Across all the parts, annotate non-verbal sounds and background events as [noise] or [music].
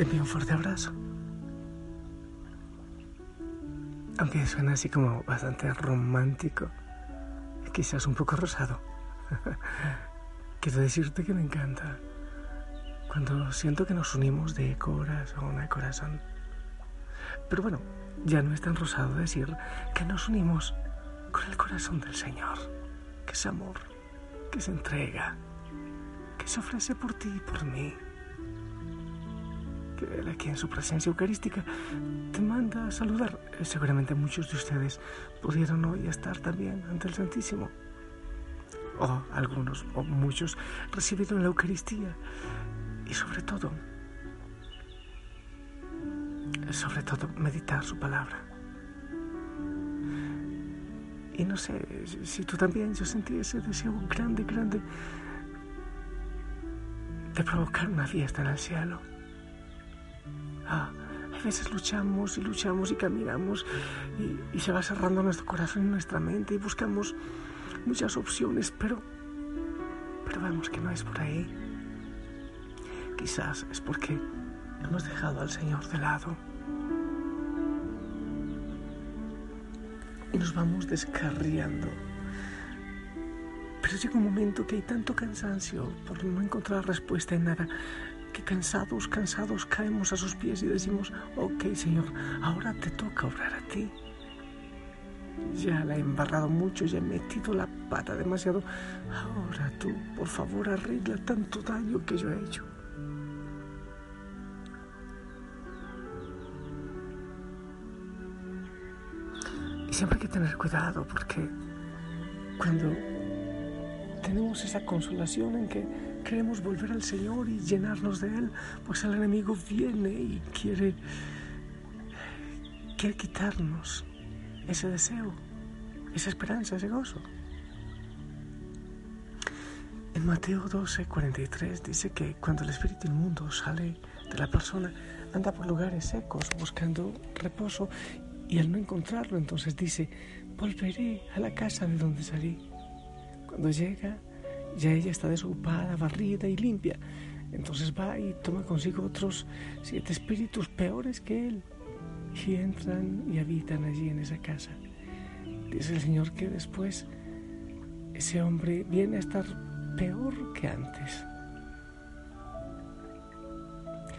Te envío un fuerte abrazo. Aunque suena así como bastante romántico quizás un poco rosado. [laughs] Quiero decirte que me encanta cuando siento que nos unimos de corazón a corazón. Pero bueno, ya no es tan rosado decir que nos unimos con el corazón del Señor, que es amor, que se entrega, que se ofrece por ti y por mí. Aquí en su presencia eucarística te manda a saludar. Eh, Seguramente muchos de ustedes pudieron hoy estar también ante el Santísimo. O algunos, o muchos, recibieron la Eucaristía. Y sobre todo, sobre todo, meditar su palabra. Y no sé si tú también, yo sentí ese deseo grande, grande de provocar una fiesta en el cielo. Ah, a veces luchamos y luchamos y caminamos y, se va cerrando nuestro corazón y nuestra mente y buscamos muchas opciones, pero, pero vemos que no es por ahí. Quizás es porque hemos dejado al Señor de lado. Y nos vamos descarriando. Pero llega un momento que hay tanto cansancio por no encontrar respuesta en nada, cansados, cansados caemos a sus pies y decimos, ok Señor, ahora te toca obrar a ti. Ya la he embarrado mucho, ya he metido la pata demasiado. Ahora tú, por favor, arregla tanto daño que yo he hecho. Y siempre hay que tener cuidado porque cuando tenemos esa consolación en que queremos volver al Señor y llenarnos de Él, pues el enemigo viene y quiere, quiere quitarnos ese deseo, esa esperanza, ese gozo. En Mateo 12, 43 dice que cuando el espíritu inmundo sale de la persona, anda por lugares secos buscando reposo y al no encontrarlo, entonces dice, volveré a la casa de donde salí. Cuando llega, ya ella está desocupada, barrida y limpia. Entonces va y toma consigo otros siete espíritus peores que él y entran y habitan allí en esa casa. Dice el Señor que después ese hombre viene a estar peor que antes.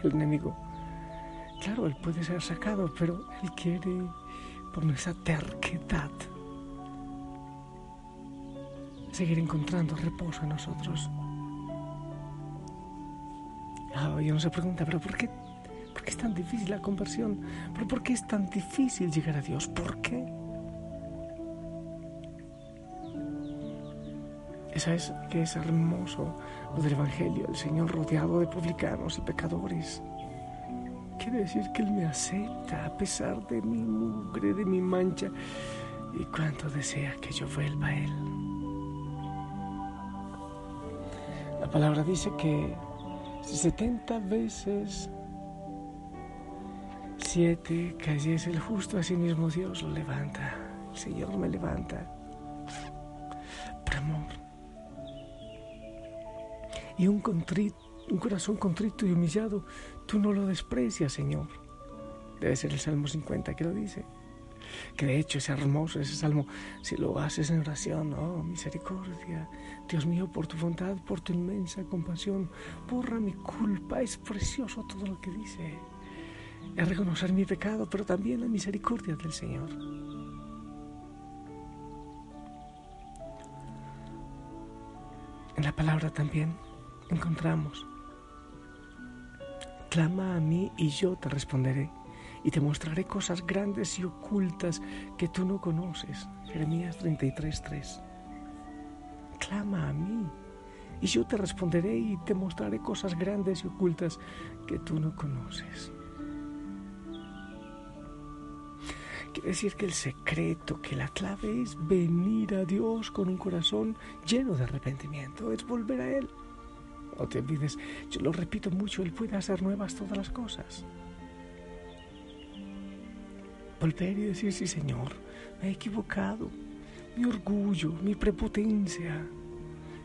El enemigo, claro, él puede ser sacado, pero él quiere, por nuestra terquedad, seguir encontrando reposo en nosotros. Ah, y uno se pregunta, ¿pero por qué, por qué es tan difícil la conversión? ¿Pero por qué es tan difícil llegar a Dios? ¿Por qué? Esa es que es hermoso lo del Evangelio, el Señor rodeado de publicanos y pecadores. Quiere decir que Él me acepta a pesar de mi mugre, de mi mancha, y cuánto desea que yo vuelva a Él. Palabra dice que si 70 veces siete cayese el justo, así mismo Dios lo levanta. El Señor me levanta. Por amor. Y un, contrito, un corazón contrito y humillado, tú no lo desprecias, Señor. Debe ser el Salmo 50 que lo dice. Que de hecho es hermoso ese salmo, si lo haces en oración, oh misericordia, Dios mío, por tu bondad, por tu inmensa compasión, borra mi culpa, es precioso todo lo que dice. Es reconocer mi pecado, pero también la misericordia del Señor. En la palabra también encontramos, clama a mí y yo te responderé y te mostraré cosas grandes y ocultas que tú no conoces. Jeremías 33:3. Clama a mí y yo te responderé y te mostraré cosas grandes y ocultas que tú no conoces. Quiere decir que el secreto, que la clave es venir a Dios con un corazón lleno de arrepentimiento, es volver a Él. No te olvides, yo lo repito mucho, Él puede hacer nuevas todas las cosas. Volver y decir, sí Señor, me he equivocado. Mi orgullo, mi prepotencia,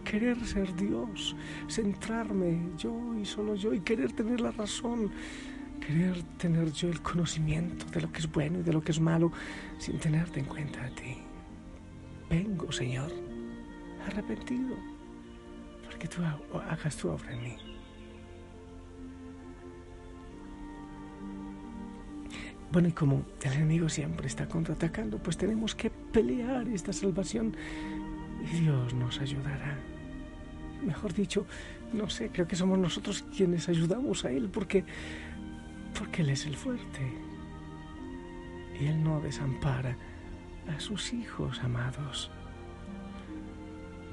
querer ser Dios, centrarme yo y solo yo y querer tener la razón querer tener yo el conocimiento de lo que es bueno y de lo que es malo sin tenerte en cuenta a ti. Vengo, Señor, arrepentido, porque tú hagas tu obra en mí. Bueno, y como el enemigo siempre está contraatacando, pues tenemos que pelear esta salvación y Dios nos ayudará. Mejor dicho, no sé, creo que somos nosotros quienes ayudamos a Él, porque porque Él es el fuerte y Él no desampara a sus hijos amados.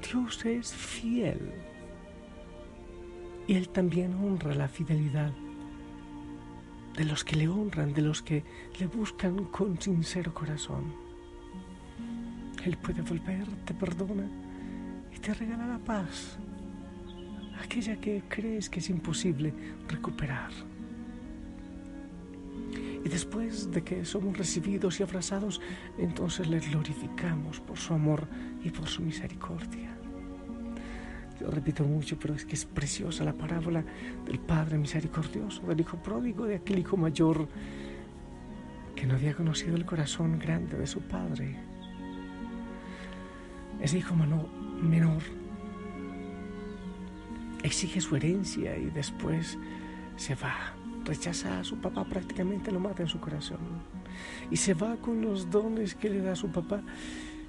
Dios es fiel y Él también honra la fidelidad de los que le honran, de los que le buscan con sincero corazón. Él puede volver, te perdona y te regala la paz, aquella que crees que es imposible recuperar. Y después de que somos recibidos y abrazados, entonces le glorificamos por su amor y por su misericordia. Yo repito mucho, pero es que es preciosa la parábola del Padre misericordioso, del Hijo pródigo, de aquel Hijo mayor que no había conocido el corazón grande de su Padre. Ese Hijo menor exige su herencia y después se va rechaza a su papá, prácticamente lo mata en su corazón. Y se va con los dones que le da su papá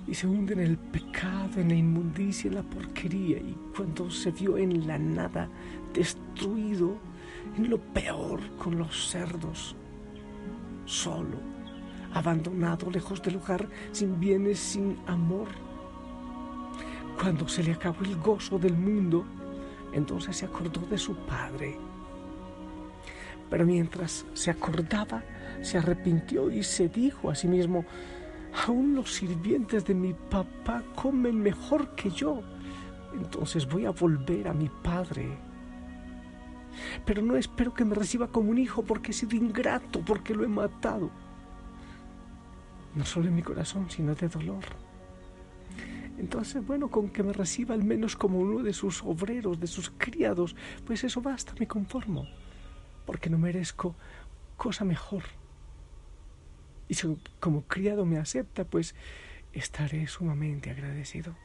y se hunde en el pecado, en la inmundicia, en la porquería. Y cuando se vio en la nada, destruido, en lo peor, con los cerdos, solo, abandonado, lejos del hogar, sin bienes, sin amor. Cuando se le acabó el gozo del mundo, entonces se acordó de su padre pero mientras se acordaba, se arrepintió y se dijo a sí mismo, aún los sirvientes de mi papá comen mejor que yo, entonces voy a volver a mi padre. Pero no espero que me reciba como un hijo porque he sido ingrato, porque lo he matado. No solo en mi corazón, sino de dolor. Entonces, bueno, con que me reciba al menos como uno de sus obreros, de sus criados, pues eso basta, me conformo porque no merezco cosa mejor. Y si como criado me acepta, pues estaré sumamente agradecido.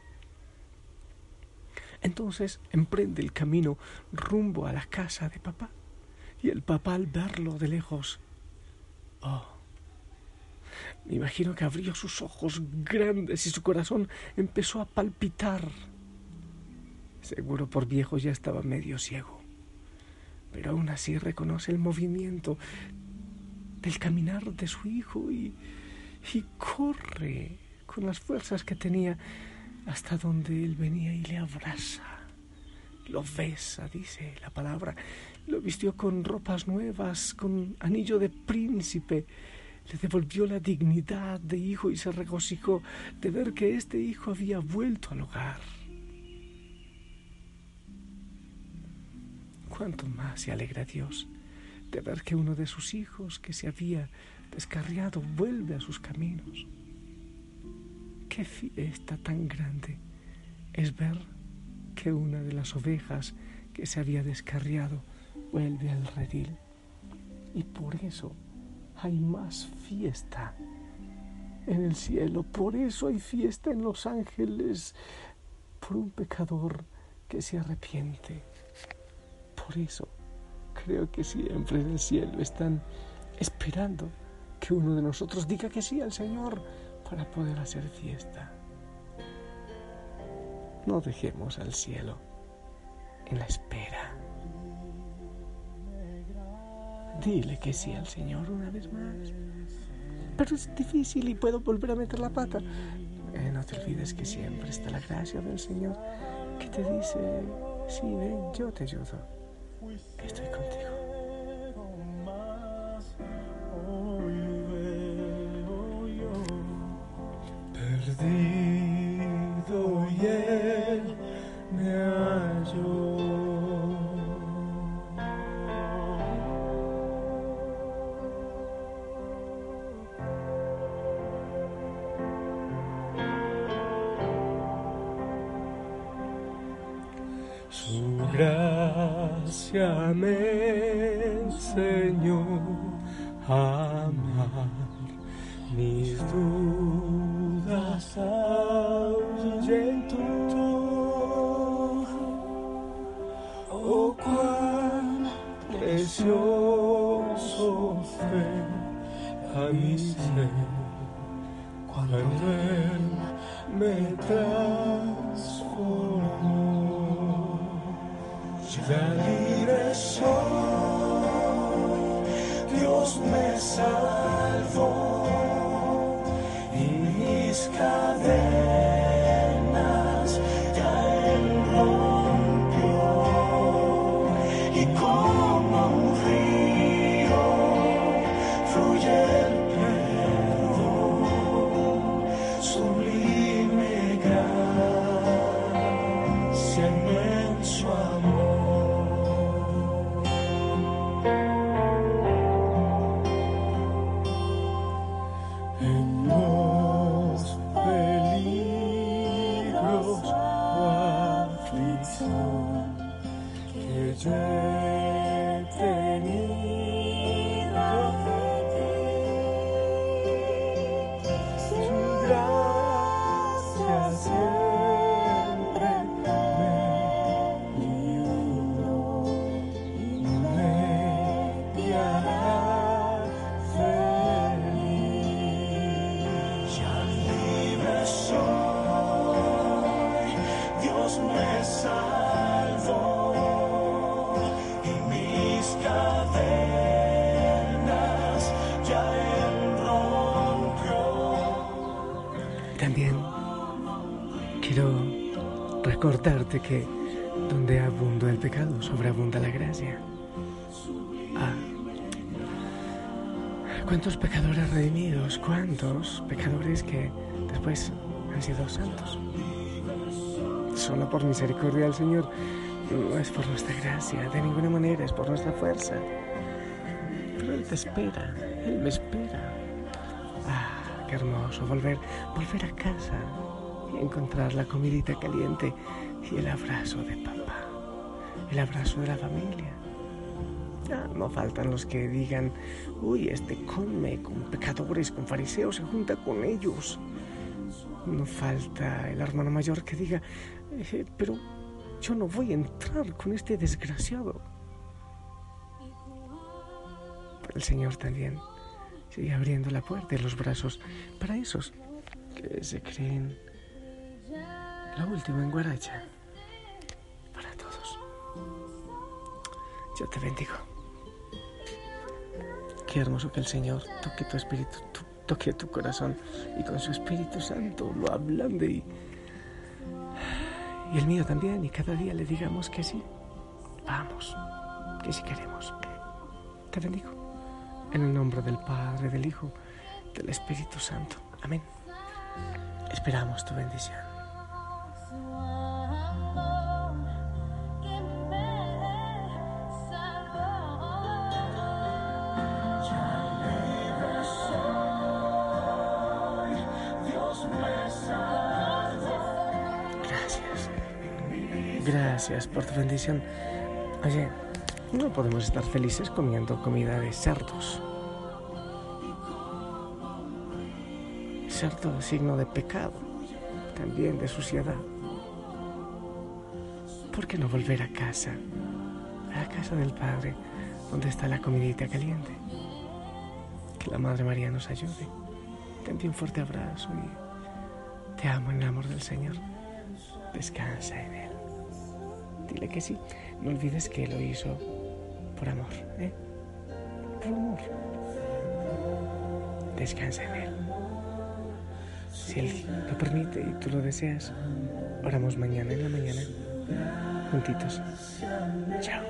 Entonces emprende el camino rumbo a la casa de papá. Y el papá al verlo de lejos, oh, me imagino que abrió sus ojos grandes y su corazón empezó a palpitar. Seguro por viejo ya estaba medio ciego pero aún así reconoce el movimiento del caminar de su hijo y, y corre con las fuerzas que tenía hasta donde él venía y le abraza. Lo besa, dice la palabra. Lo vistió con ropas nuevas, con anillo de príncipe. Le devolvió la dignidad de hijo y se regocijó de ver que este hijo había vuelto al hogar. cuánto más se alegra Dios de ver que uno de sus hijos que se había descarriado vuelve a sus caminos. Qué fiesta tan grande es ver que una de las ovejas que se había descarriado vuelve al redil. Y por eso hay más fiesta en el cielo. Por eso hay fiesta en los ángeles por un pecador que se arrepiente. Por eso creo que siempre en el cielo están esperando que uno de nosotros diga que sí al Señor para poder hacer fiesta. No dejemos al cielo en la espera. Dile que sí al Señor una vez más. Pero es difícil y puedo volver a meter la pata. Eh, no te olvides que siempre está la gracia del Señor que te dice, sí, ven, yo te ayudo. Estoy me enseñó a amar mis dudas ahuyentó. Oh, cuán precioso fue a mi ser cuando Él me transformó. Ya libre soy, Dios me salvó y mis cadenas recordarte que donde abundó el pecado, sobreabunda la gracia. Ah, ¿Cuántos pecadores redimidos? ¿Cuántos pecadores que después han sido santos? Solo por misericordia del Señor. No es por nuestra gracia, de ninguna manera es por nuestra fuerza. Pero Él te espera, Él me espera. Ah, qué hermoso volver, volver a casa y encontrar la comidita caliente y el abrazo de papá, el abrazo de la familia. Ah, no faltan los que digan, uy, este come con pecadores, con fariseos, se junta con ellos. No falta el hermano mayor que diga, "Eh, pero yo no voy a entrar con este desgraciado. El Señor también sigue abriendo la puerta y los brazos para esos que se creen la última en Guaracha. Para todos. Yo te bendigo. Qué hermoso que el Señor toque tu espíritu, tu- toque tu corazón y con su Espíritu Santo lo ablande y, y el mío también y cada día le digamos que sí. Vamos, que sí queremos. Te bendigo. En el nombre del Padre, del Hijo, del Espíritu Santo. Amén. Esperamos tu bendición. Gracias por tu bendición. Oye, no podemos estar felices comiendo comida de cerdos. cierto signo de pecado, también de suciedad. ¿Por qué no volver a casa? A la casa del Padre, donde está la comidita caliente. Que la Madre María nos ayude. Te un fuerte abrazo y te amo en el amor del Señor. Descansa en. Dile que sí. No olvides que lo hizo por amor, ¿eh? Por amor. Descansa en Él. Si Él lo permite y tú lo deseas, oramos mañana en la mañana, juntitos. Chao.